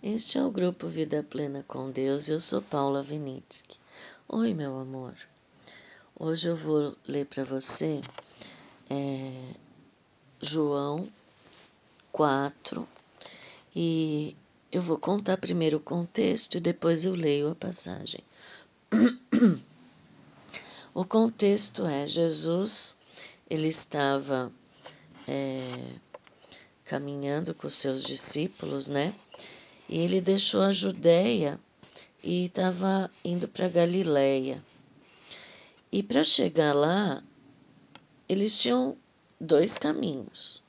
Este é o grupo Vida Plena com Deus. Eu sou Paula Vinitsky. Oi, meu amor. Hoje eu vou ler para você é, João 4 e eu vou contar primeiro o contexto e depois eu leio a passagem. o contexto é Jesus, ele estava é, caminhando com seus discípulos, né? E ele deixou a Judéia e estava indo para Galiléia. E para chegar lá, eles tinham dois caminhos.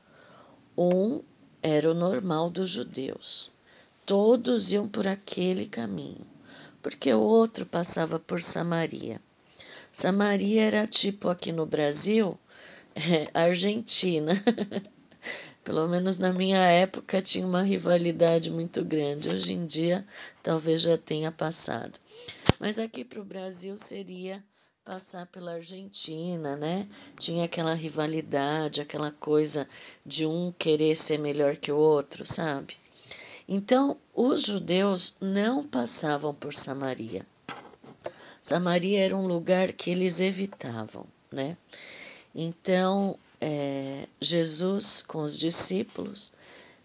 Um era o normal dos judeus. Todos iam por aquele caminho, porque o outro passava por Samaria. Samaria era tipo aqui no Brasil, é, Argentina. Pelo menos na minha época tinha uma rivalidade muito grande. Hoje em dia talvez já tenha passado. Mas aqui para o Brasil seria passar pela Argentina, né? Tinha aquela rivalidade, aquela coisa de um querer ser melhor que o outro, sabe? Então, os judeus não passavam por Samaria. Samaria era um lugar que eles evitavam, né? Então, é, Jesus, com os discípulos,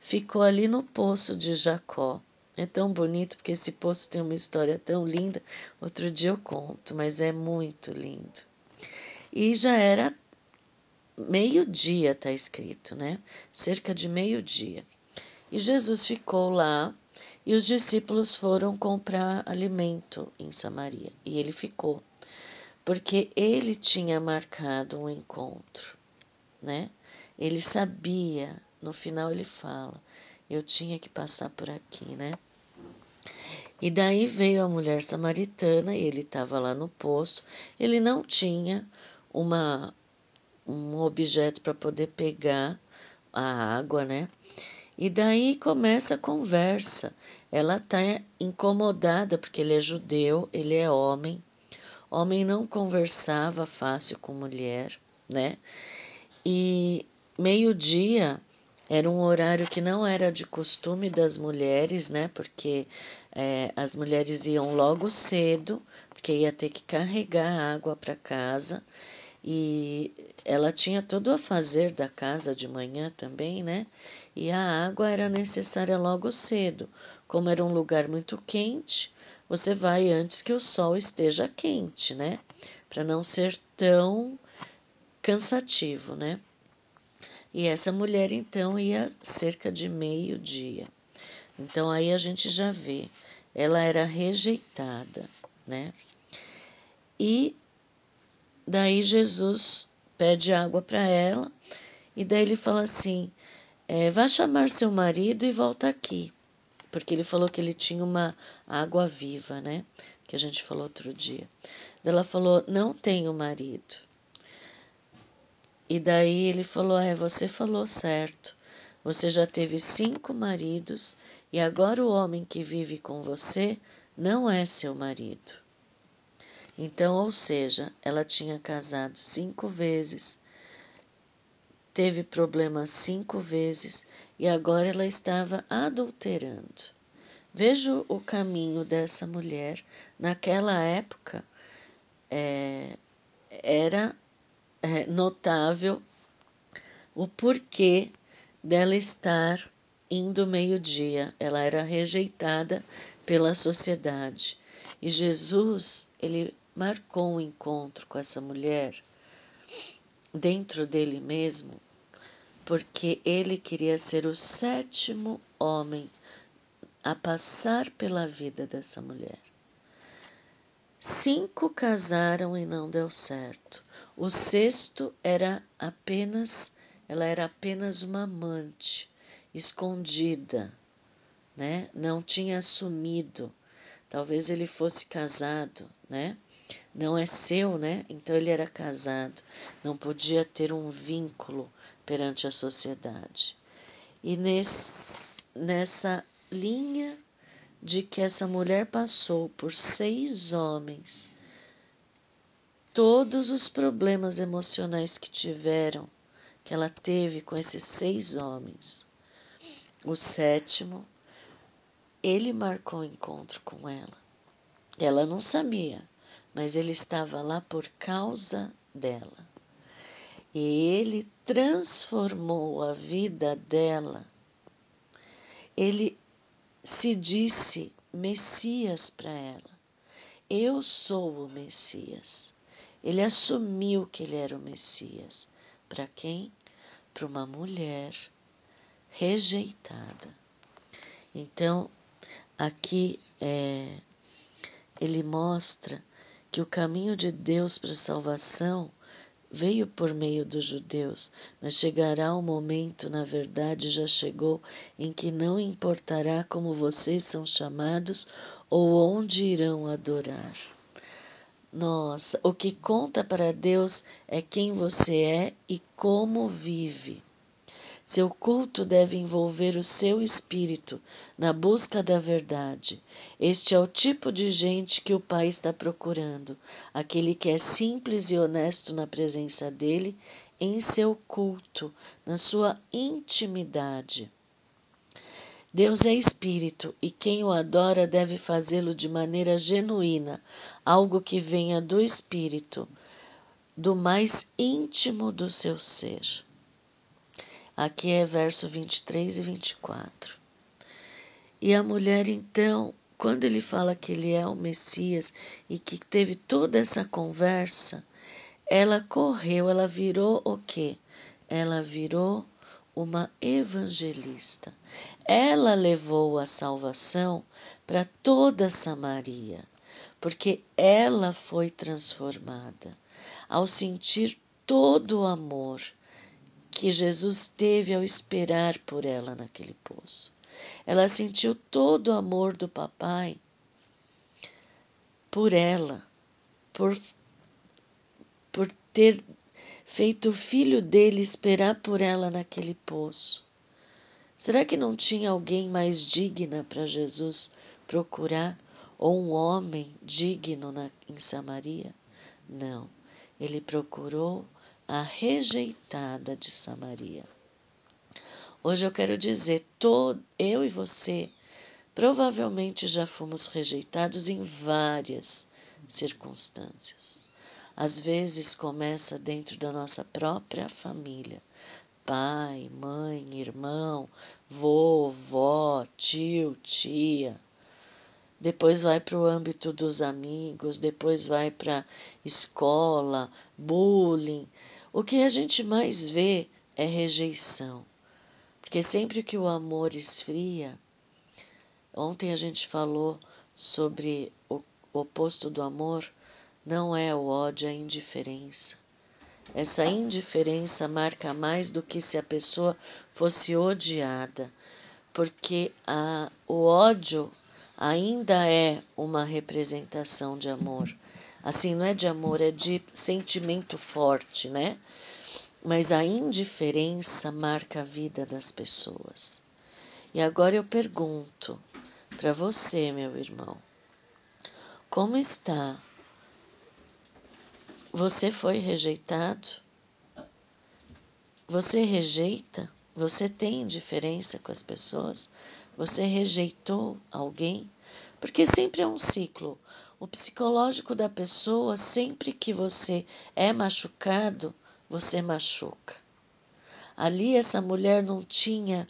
ficou ali no poço de Jacó. É tão bonito porque esse poço tem uma história tão linda. Outro dia eu conto, mas é muito lindo. E já era meio-dia, está escrito, né? Cerca de meio-dia. E Jesus ficou lá e os discípulos foram comprar alimento em Samaria. E ele ficou, porque ele tinha marcado um encontro né? Ele sabia, no final ele fala, eu tinha que passar por aqui, né? E daí veio a mulher samaritana e ele estava lá no poço. Ele não tinha uma um objeto para poder pegar a água, né? E daí começa a conversa. Ela está incomodada porque ele é judeu, ele é homem. Homem não conversava fácil com mulher, né? E meio-dia era um horário que não era de costume das mulheres, né? Porque é, as mulheres iam logo cedo, porque ia ter que carregar água para casa. E ela tinha todo a fazer da casa de manhã também, né? E a água era necessária logo cedo. Como era um lugar muito quente, você vai antes que o sol esteja quente, né? Para não ser tão cansativo, né? E essa mulher então ia cerca de meio-dia. Então aí a gente já vê, ela era rejeitada, né? E daí Jesus pede água para ela e daí ele fala assim: é, vá chamar seu marido e volta aqui, porque ele falou que ele tinha uma água viva, né? Que a gente falou outro dia. Ela falou: não tenho marido. E daí ele falou: É, você falou certo. Você já teve cinco maridos e agora o homem que vive com você não é seu marido. Então, ou seja, ela tinha casado cinco vezes, teve problemas cinco vezes e agora ela estava adulterando. Vejo o caminho dessa mulher. Naquela época, é, era é, notável o porquê dela estar indo meio-dia. Ela era rejeitada pela sociedade. E Jesus, ele marcou um encontro com essa mulher dentro dele mesmo, porque ele queria ser o sétimo homem a passar pela vida dessa mulher. Cinco casaram e não deu certo. O sexto era apenas, ela era apenas uma amante, escondida, né? Não tinha assumido. Talvez ele fosse casado, né? Não é seu, né? Então ele era casado, não podia ter um vínculo perante a sociedade. E nesse, nessa linha de que essa mulher passou por seis homens, todos os problemas emocionais que tiveram, que ela teve com esses seis homens. O sétimo ele marcou o encontro com ela. Ela não sabia, mas ele estava lá por causa dela. E ele transformou a vida dela. Ele se disse Messias para ela. Eu sou o Messias. Ele assumiu que ele era o Messias. Para quem? Para uma mulher rejeitada. Então, aqui é, ele mostra que o caminho de Deus para a salvação veio por meio dos judeus, mas chegará um momento, na verdade já chegou, em que não importará como vocês são chamados ou onde irão adorar. Nossa, o que conta para Deus é quem você é e como vive. Seu culto deve envolver o seu espírito na busca da verdade. Este é o tipo de gente que o Pai está procurando, aquele que é simples e honesto na presença dele, em seu culto, na sua intimidade. Deus é espírito e quem o adora deve fazê-lo de maneira genuína, algo que venha do espírito, do mais íntimo do seu ser. Aqui é verso 23 e 24. E a mulher, então, quando ele fala que ele é o Messias e que teve toda essa conversa, ela correu, ela virou o quê? Ela virou uma evangelista. Ela levou a salvação para toda Samaria, porque ela foi transformada ao sentir todo o amor que Jesus teve ao esperar por ela naquele poço. Ela sentiu todo o amor do papai por ela, por, por ter feito o filho dele esperar por ela naquele poço. Será que não tinha alguém mais digna para Jesus procurar? Ou um homem digno na, em Samaria? Não. Ele procurou a rejeitada de Samaria. Hoje eu quero dizer, todo, eu e você provavelmente já fomos rejeitados em várias circunstâncias. Às vezes começa dentro da nossa própria família. Pai, mãe, irmão, vô, vó, tio, tia depois vai para o âmbito dos amigos, depois vai para escola, bullying. O que a gente mais vê é rejeição. Porque sempre que o amor esfria, ontem a gente falou sobre o oposto do amor, não é o ódio, é a indiferença. Essa indiferença marca mais do que se a pessoa fosse odiada, porque a, o ódio ainda é uma representação de amor. Assim, não é de amor, é de sentimento forte, né? Mas a indiferença marca a vida das pessoas. E agora eu pergunto para você, meu irmão, como está? Você foi rejeitado? Você rejeita? Você tem indiferença com as pessoas? Você rejeitou alguém? Porque sempre é um ciclo. O psicológico da pessoa, sempre que você é machucado, você machuca. Ali essa mulher não tinha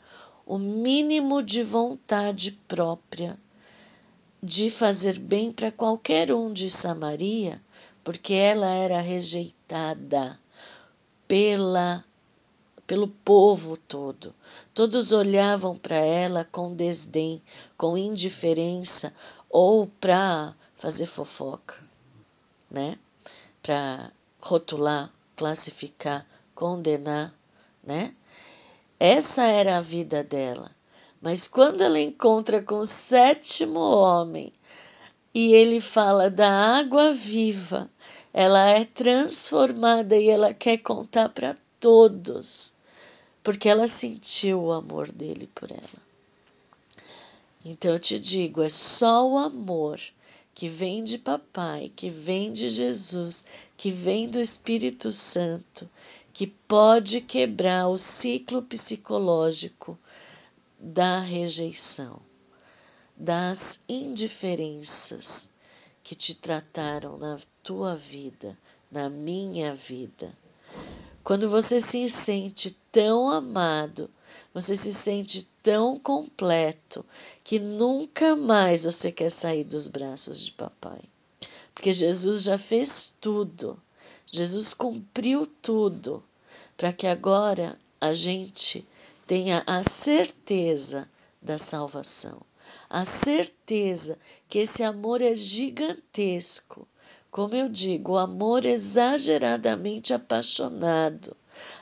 o mínimo de vontade própria de fazer bem para qualquer um de Samaria, porque ela era rejeitada pela pelo povo todo. Todos olhavam para ela com desdém, com indiferença ou para fazer fofoca, né? Para rotular, classificar, condenar, né? Essa era a vida dela. Mas quando ela encontra com o sétimo homem e ele fala da água viva, ela é transformada e ela quer contar para todos, porque ela sentiu o amor dele por ela. Então eu te digo, é só o amor que vem de papai, que vem de Jesus, que vem do Espírito Santo, que pode quebrar o ciclo psicológico da rejeição. das indiferenças que te trataram na tua vida, na minha vida. Quando você se sente tão amado, você se sente tão completo que nunca mais você quer sair dos braços de papai. Porque Jesus já fez tudo. Jesus cumpriu tudo para que agora a gente tenha a certeza da salvação, a certeza que esse amor é gigantesco. Como eu digo, o amor exageradamente apaixonado,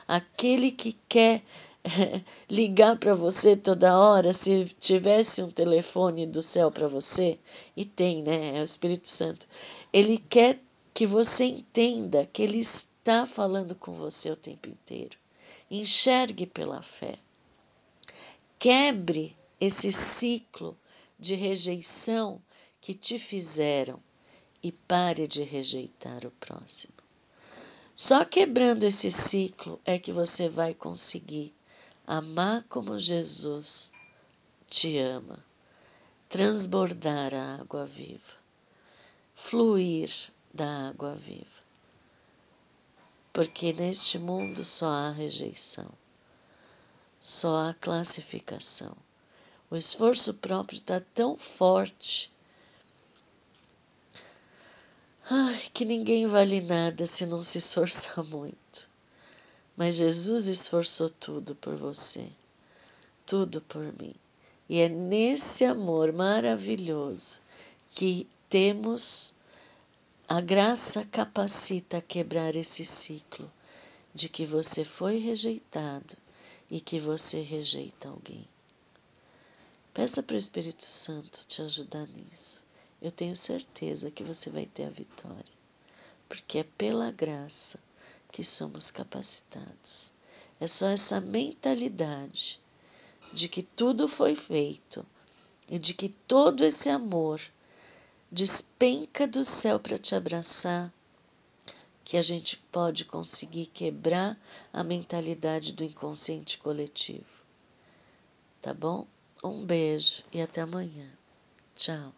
aquele que quer ligar para você toda hora, se tivesse um telefone do céu para você, e tem, né? É o Espírito Santo. Ele quer que você entenda que ele está falando com você o tempo inteiro. Enxergue pela fé. Quebre esse ciclo de rejeição que te fizeram e pare de rejeitar o próximo. Só quebrando esse ciclo é que você vai conseguir amar como Jesus te ama, transbordar a água viva, fluir da água viva. Porque neste mundo só há rejeição, só há classificação. O esforço próprio está tão forte ai, que ninguém vale nada se não se esforçar muito. Mas Jesus esforçou tudo por você, tudo por mim. E é nesse amor maravilhoso que temos a graça capacita a quebrar esse ciclo de que você foi rejeitado e que você rejeita alguém. Peça para o Espírito Santo te ajudar nisso. Eu tenho certeza que você vai ter a vitória, porque é pela graça que somos capacitados. É só essa mentalidade de que tudo foi feito e de que todo esse amor despenca do céu para te abraçar, que a gente pode conseguir quebrar a mentalidade do inconsciente coletivo. Tá bom? Um beijo e até amanhã. Tchau.